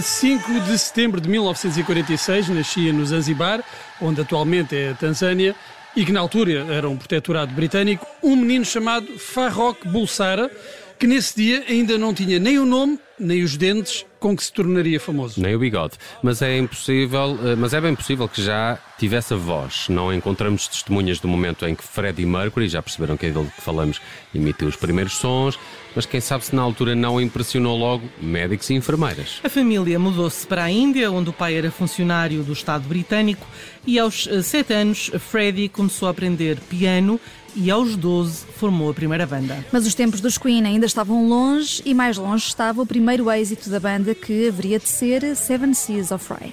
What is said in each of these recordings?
5 de setembro de 1946, nascia no Zanzibar, onde atualmente é a Tanzânia, e que na altura era um protetorado britânico, um menino chamado Farrokh Bulsara, que nesse dia ainda não tinha nem o nome, nem os dentes com que se tornaria famoso. Nem o bigode. Mas é impossível, eh, mas é bem possível que já tivesse a voz. Não encontramos testemunhas do momento em que Freddie Mercury, já perceberam que é dele que falamos, emitiu os primeiros sons, mas quem sabe se na altura não impressionou logo médicos e enfermeiras. A família mudou-se para a Índia, onde o pai era funcionário do Estado britânico, e aos eh, sete anos Freddie começou a aprender piano e aos 12 formou a primeira banda. Mas os tempos dos Queen ainda estavam longe e mais longe estava o primeiro êxito da banda que haveria de ser Seven Seas of Rye.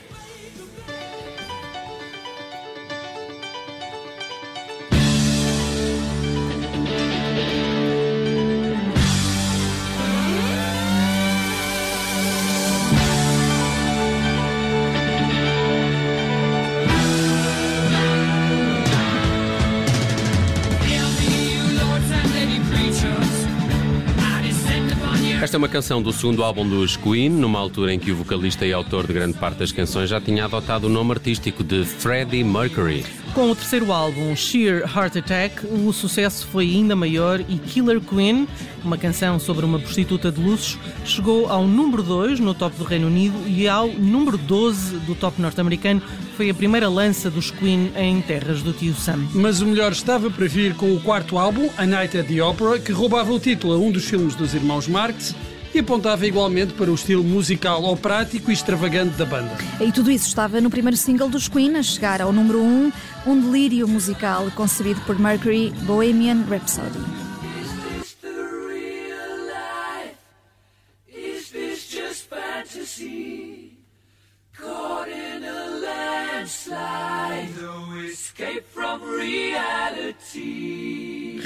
Esta é uma canção do segundo álbum dos Queen, numa altura em que o vocalista e autor de grande parte das canções já tinha adotado o nome artístico de Freddie Mercury. Com o terceiro álbum, Sheer Heart Attack, o sucesso foi ainda maior e Killer Queen, uma canção sobre uma prostituta de luxo, chegou ao número 2 no top do Reino Unido e ao número 12 do top norte-americano. Foi a primeira lança dos Queen em terras do tio Sam. Mas o melhor estava para vir com o quarto álbum, A Night at the Opera, que roubava o título a um dos filmes dos irmãos Marx e apontava igualmente para o estilo musical operático e extravagante da banda. E tudo isso estava no primeiro single dos Queen, a chegar ao número 1, um, um delírio musical concebido por Mercury, Bohemian Rhapsody.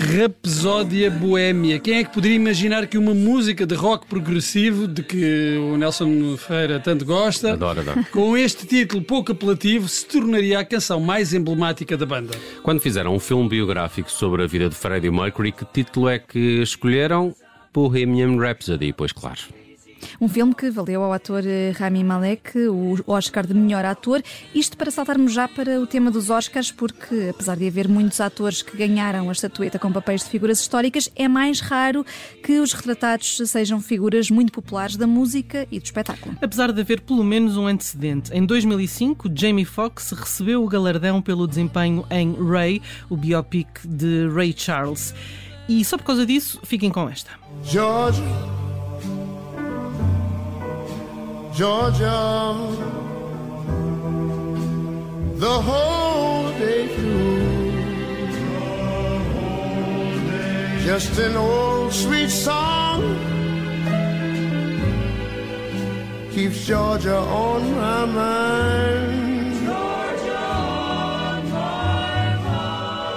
Rapsódia Boémia. Quem é que poderia imaginar que uma música de rock progressivo, de que o Nelson Ferreira tanto gosta, Adoro, adoro. com este título pouco apelativo, se tornaria a canção mais emblemática da banda? Quando fizeram um filme biográfico sobre a vida de Freddie Mercury, que título é que escolheram? Bohemian Rhapsody, pois claro. Um filme que valeu ao ator eh, Rami Malek o Oscar de melhor ator. Isto para saltarmos já para o tema dos Oscars, porque apesar de haver muitos atores que ganharam a estatueta com papéis de figuras históricas, é mais raro que os retratados sejam figuras muito populares da música e do espetáculo. Apesar de haver pelo menos um antecedente, em 2005, Jamie Foxx recebeu o galardão pelo desempenho em Ray, o biopic de Ray Charles. E só por causa disso, fiquem com esta. Georgia. Georgia, the whole day through. Just an old sweet song keeps Georgia on my mind.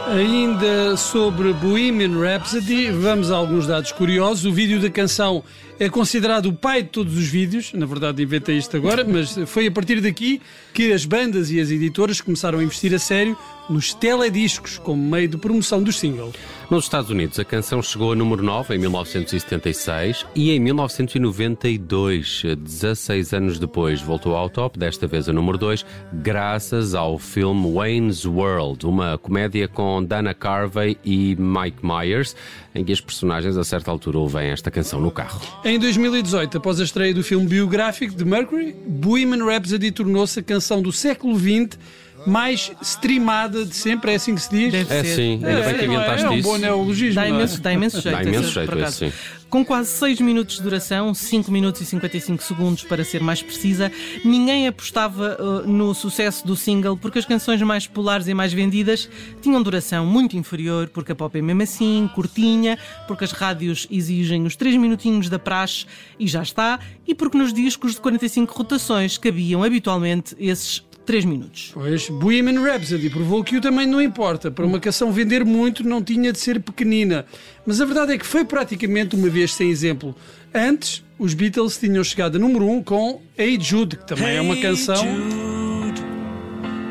Ainda sobre Bohemian Rhapsody, vamos a alguns dados curiosos. O vídeo da canção é considerado o pai de todos os vídeos. Na verdade, inventei isto agora, mas foi a partir daqui que as bandas e as editoras começaram a investir a sério nos telediscos como meio de promoção dos singles. Nos Estados Unidos, a canção chegou a número 9 em 1976 e em 1992, 16 anos depois, voltou ao top, desta vez a número 2, graças ao filme Wayne's World, uma comédia com Dana Carvey e Mike Myers, em que as personagens a certa altura ouvem esta canção no carro. Em 2018, após a estreia do filme biográfico de Mercury, Bohemian Rhapsody tornou-se a canção do século XX mais streamada de sempre, é assim que se diz? Deve É ser. sim, ainda bem que é, não é? inventaste é um isso. bom neologismo. Dá é? imenso, dá imenso jeito. Dá imenso jeito esse, sim. Com quase 6 minutos de duração, 5 minutos e 55 segundos para ser mais precisa, ninguém apostava uh, no sucesso do single porque as canções mais populares e mais vendidas tinham duração muito inferior, porque a pop é mesmo assim, curtinha, porque as rádios exigem os 3 minutinhos da praxe e já está, e porque nos discos de 45 rotações cabiam habitualmente esses 3 minutos. Pois, Bohemian Rhapsody provou que o tamanho não importa. Para uma canção vender muito, não tinha de ser pequenina. Mas a verdade é que foi praticamente uma vez sem exemplo. Antes, os Beatles tinham chegado a número 1 um com Hey Jude, que também é uma canção. Jude,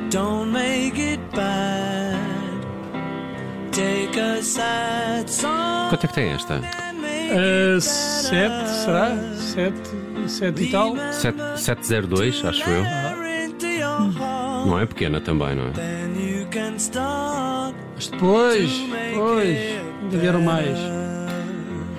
don't make it bad. Take a sad song Quanto é que tem esta? and make Uh, sete, será? Sete. 7 e tal. 7, 702, acho eu. heart, Não é pequena também, não é? then you can start. Mas depois, depois, ainda vieram mais.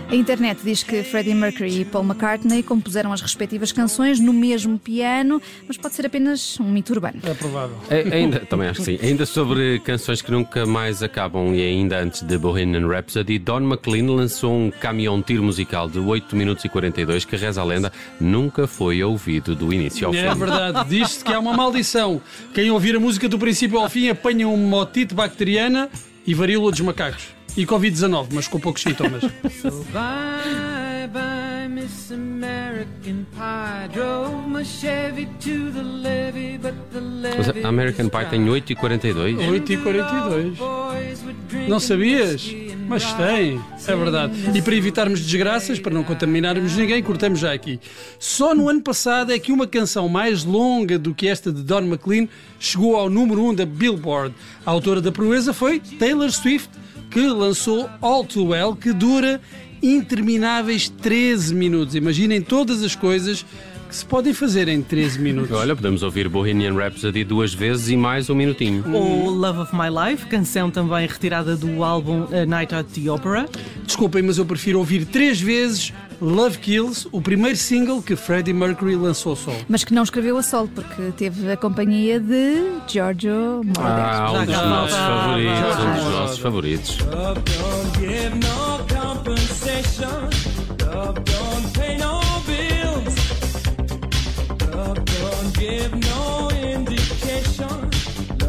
A internet diz que Freddie Mercury e Paul McCartney compuseram as respectivas canções no mesmo piano, mas pode ser apenas um mito urbano. É provável. É, ainda, também acho que sim. Ainda sobre canções que nunca mais acabam e ainda antes de Bohemian Rhapsody, Don McLean lançou um caminhão tiro musical de 8 minutos e 42 que reza a lenda nunca foi ouvido do início ao fim. É verdade, diz-se que há uma maldição. Quem ouvir a música do princípio ao fim apanha uma otite bacteriana e varíola dos macacos. E Covid-19, mas com poucos sintomas. So bye bye, Miss American Pie. Drove my Chevy to the levee, but the Mas levee a American Pie tem dry. 8 e 42. 8 e 42. Boys would drink Não sabias? Mas tem, é verdade. E para evitarmos desgraças, para não contaminarmos ninguém, cortamos já aqui. Só no ano passado é que uma canção mais longa do que esta de Don McLean chegou ao número 1 da Billboard. A autora da proeza foi Taylor Swift, que lançou All Too Well, que dura intermináveis 13 minutos. Imaginem todas as coisas que se podem fazer em 13 minutos. Olha, podemos ouvir Bohemian Rhapsody duas vezes e mais um minutinho. Ou Love of My Life, canção também retirada do álbum A Night at the Opera. Desculpem, mas eu prefiro ouvir três vezes Love Kills, o primeiro single que Freddie Mercury lançou só. Mas que não escreveu a solo, porque teve a companhia de Giorgio Moroder. Ah, um dos nossos favoritos, um dos nossos favoritos.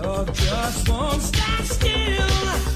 Love just won't still.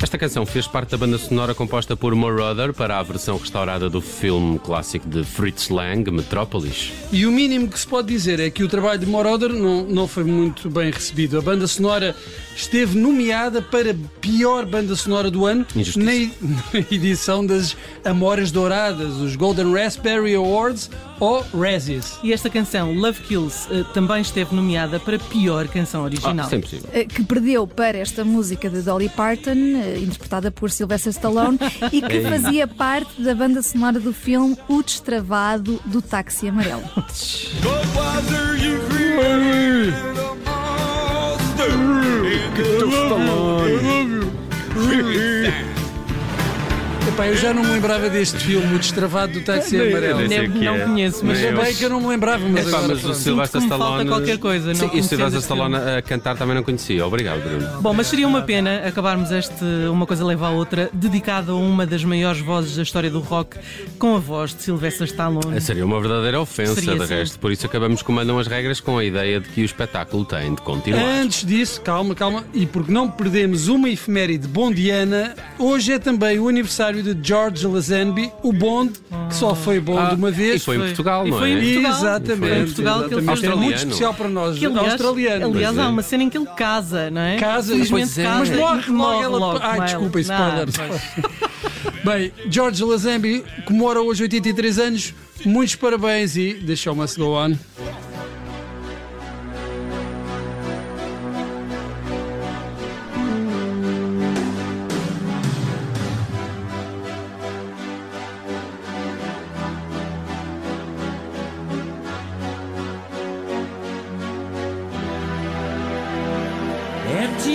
Esta canção fez parte da banda sonora composta por Moroder para a versão restaurada do filme clássico de Fritz Lang, Metrópolis. E o mínimo que se pode dizer é que o trabalho de Moroder não, não foi muito bem recebido. A banda sonora esteve nomeada para pior banda sonora do ano na, na edição das Amoras Douradas, os Golden Raspberry Awards ou Razzies. E esta canção, Love Kills, eh, também esteve nomeada para pior canção Ah, original. isso é impossível. Eh, Que perdeu para esta música de Dolly Parton, eh, interpretada por Sylvester Stallone, e que fazia parte da banda sonora do filme O Destravado do Táxi Amarelo. Epá, eu já não me lembrava deste filme, o Destravado do Táxi Amarelo. nem sei Nem- o que não é. conheço, mas Nem eu. bem que eu não me lembrava, mas Epá, agora mas o pronto. Sylvester que me falta Stallone. qualquer coisa, não Sim, e o Sylvester esse Stallone a cantar também não conhecia. Obrigado, Bruno. Bom, mas seria uma pena acabarmos este Uma Coisa Leva à Outra, dedicado a uma das maiores vozes da história do rock, com a voz de Sylvester Stallone. Seria uma verdadeira ofensa, Seria, de sim. resto. Por isso acabamos comandando as regras com a ideia de que o espetáculo tem de continuar. Antes disso, calma, calma, e porque não perdemos uma efeméride bondiana, hoje é também o aniversário de George Lazenby, o Bond, que só foi Bond Ah, uma E vez. foi em. Portugal, E não foi em é? Portugal. Exatamente. Foi em Portugal que ele fez É muito especial para nós, Que, aliás, australiano. aliás, Pois é. há uma cena em que ele casa, não é? Casa, Felizmente pois é. casa. Mas morre logo ela. logo, Ai, desculpa, spoiler. Bem, George Lazenby comemora hoje 83 anos. Muitos parabéns e show must go on.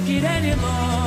take it anymore?